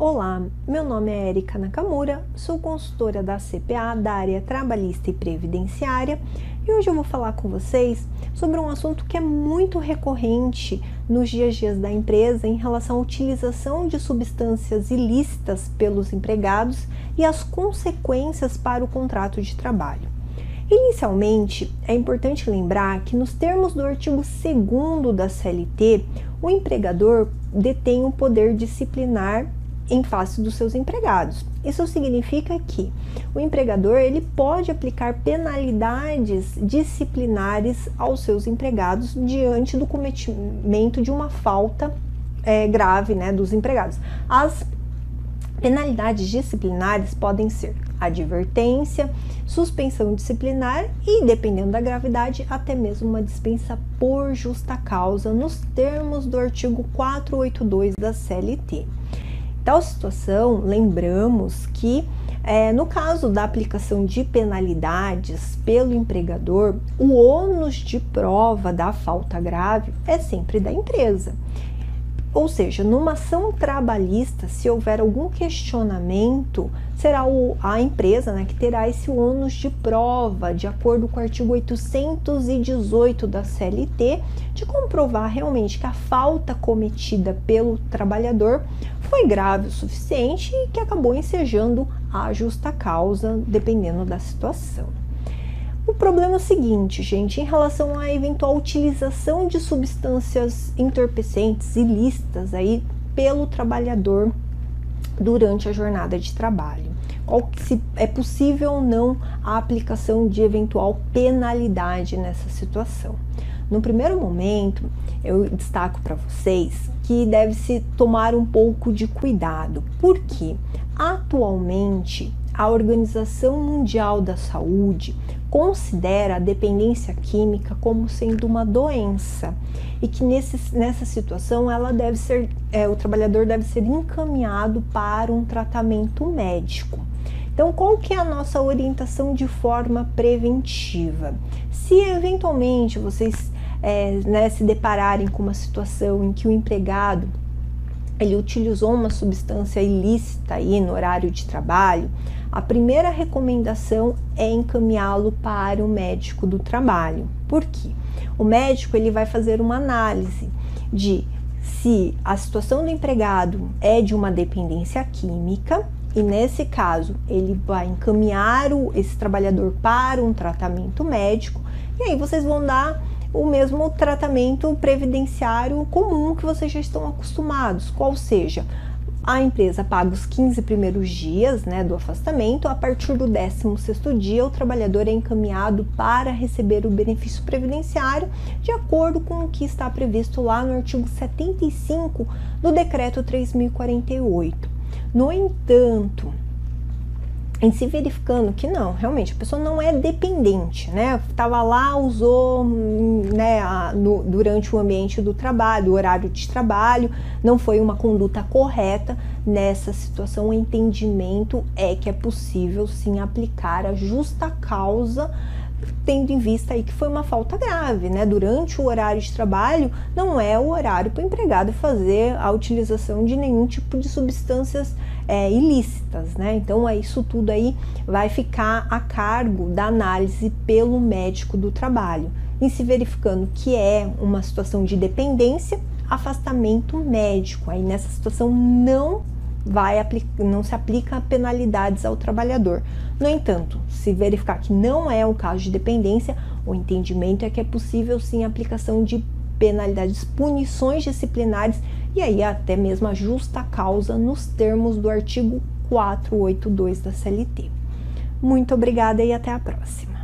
Olá, meu nome é Erika Nakamura, sou consultora da CPA da área trabalhista e previdenciária e hoje eu vou falar com vocês sobre um assunto que é muito recorrente nos dias a dias da empresa em relação à utilização de substâncias ilícitas pelos empregados e as consequências para o contrato de trabalho. Inicialmente, é importante lembrar que, nos termos do artigo 2 da CLT, o empregador detém o poder disciplinar em face dos seus empregados. Isso significa que o empregador ele pode aplicar penalidades disciplinares aos seus empregados diante do cometimento de uma falta é, grave né, dos empregados. As penalidades disciplinares podem ser advertência, suspensão disciplinar e, dependendo da gravidade, até mesmo uma dispensa por justa causa, nos termos do artigo 482 da CLT tal situação, lembramos que é, no caso da aplicação de penalidades pelo empregador, o ônus de prova da falta grave é sempre da empresa. Ou seja, numa ação trabalhista, se houver algum questionamento, será o, a empresa né, que terá esse ônus de prova, de acordo com o artigo 818 da CLT, de comprovar realmente que a falta cometida pelo trabalhador foi grave o suficiente e que acabou ensejando a justa causa, dependendo da situação. Problema é seguinte, gente, em relação à eventual utilização de substâncias entorpecentes ilícitas aí pelo trabalhador durante a jornada de trabalho. Qual, se é possível ou não a aplicação de eventual penalidade nessa situação. No primeiro momento, eu destaco para vocês que deve-se tomar um pouco de cuidado, porque atualmente a Organização Mundial da Saúde considera a dependência química como sendo uma doença e que nesse, nessa situação ela deve ser, é, o trabalhador deve ser encaminhado para um tratamento médico. Então, qual que é a nossa orientação de forma preventiva? Se eventualmente vocês é, né, se depararem com uma situação em que o empregado ele utilizou uma substância ilícita aí no horário de trabalho, a primeira recomendação é encaminhá-lo para o médico do trabalho. Por quê? O médico ele vai fazer uma análise de se a situação do empregado é de uma dependência química e nesse caso ele vai encaminhar o, esse trabalhador para um tratamento médico e aí vocês vão dar o mesmo tratamento previdenciário comum que vocês já estão acostumados, qual seja, a empresa paga os 15 primeiros dias né, do afastamento, a partir do 16º dia o trabalhador é encaminhado para receber o benefício previdenciário de acordo com o que está previsto lá no artigo 75 do decreto 3048. No entanto, em se verificando que não, realmente a pessoa não é dependente, né? Tava lá, usou, né, a, no, durante o ambiente do trabalho, o horário de trabalho, não foi uma conduta correta. Nessa situação, o entendimento é que é possível sim aplicar a justa causa tendo em vista aí que foi uma falta grave, né? Durante o horário de trabalho, não é o horário para o empregado fazer a utilização de nenhum tipo de substâncias é, ilícitas, né? Então, é isso tudo aí vai ficar a cargo da análise pelo médico do trabalho. Em se verificando que é uma situação de dependência, afastamento médico. Aí nessa situação não vai não se aplica penalidades ao trabalhador. No entanto, se verificar que não é um caso de dependência, o entendimento é que é possível sim a aplicação de penalidades, punições disciplinares e aí até mesmo a justa causa nos termos do artigo 482 da CLT. Muito obrigada e até a próxima.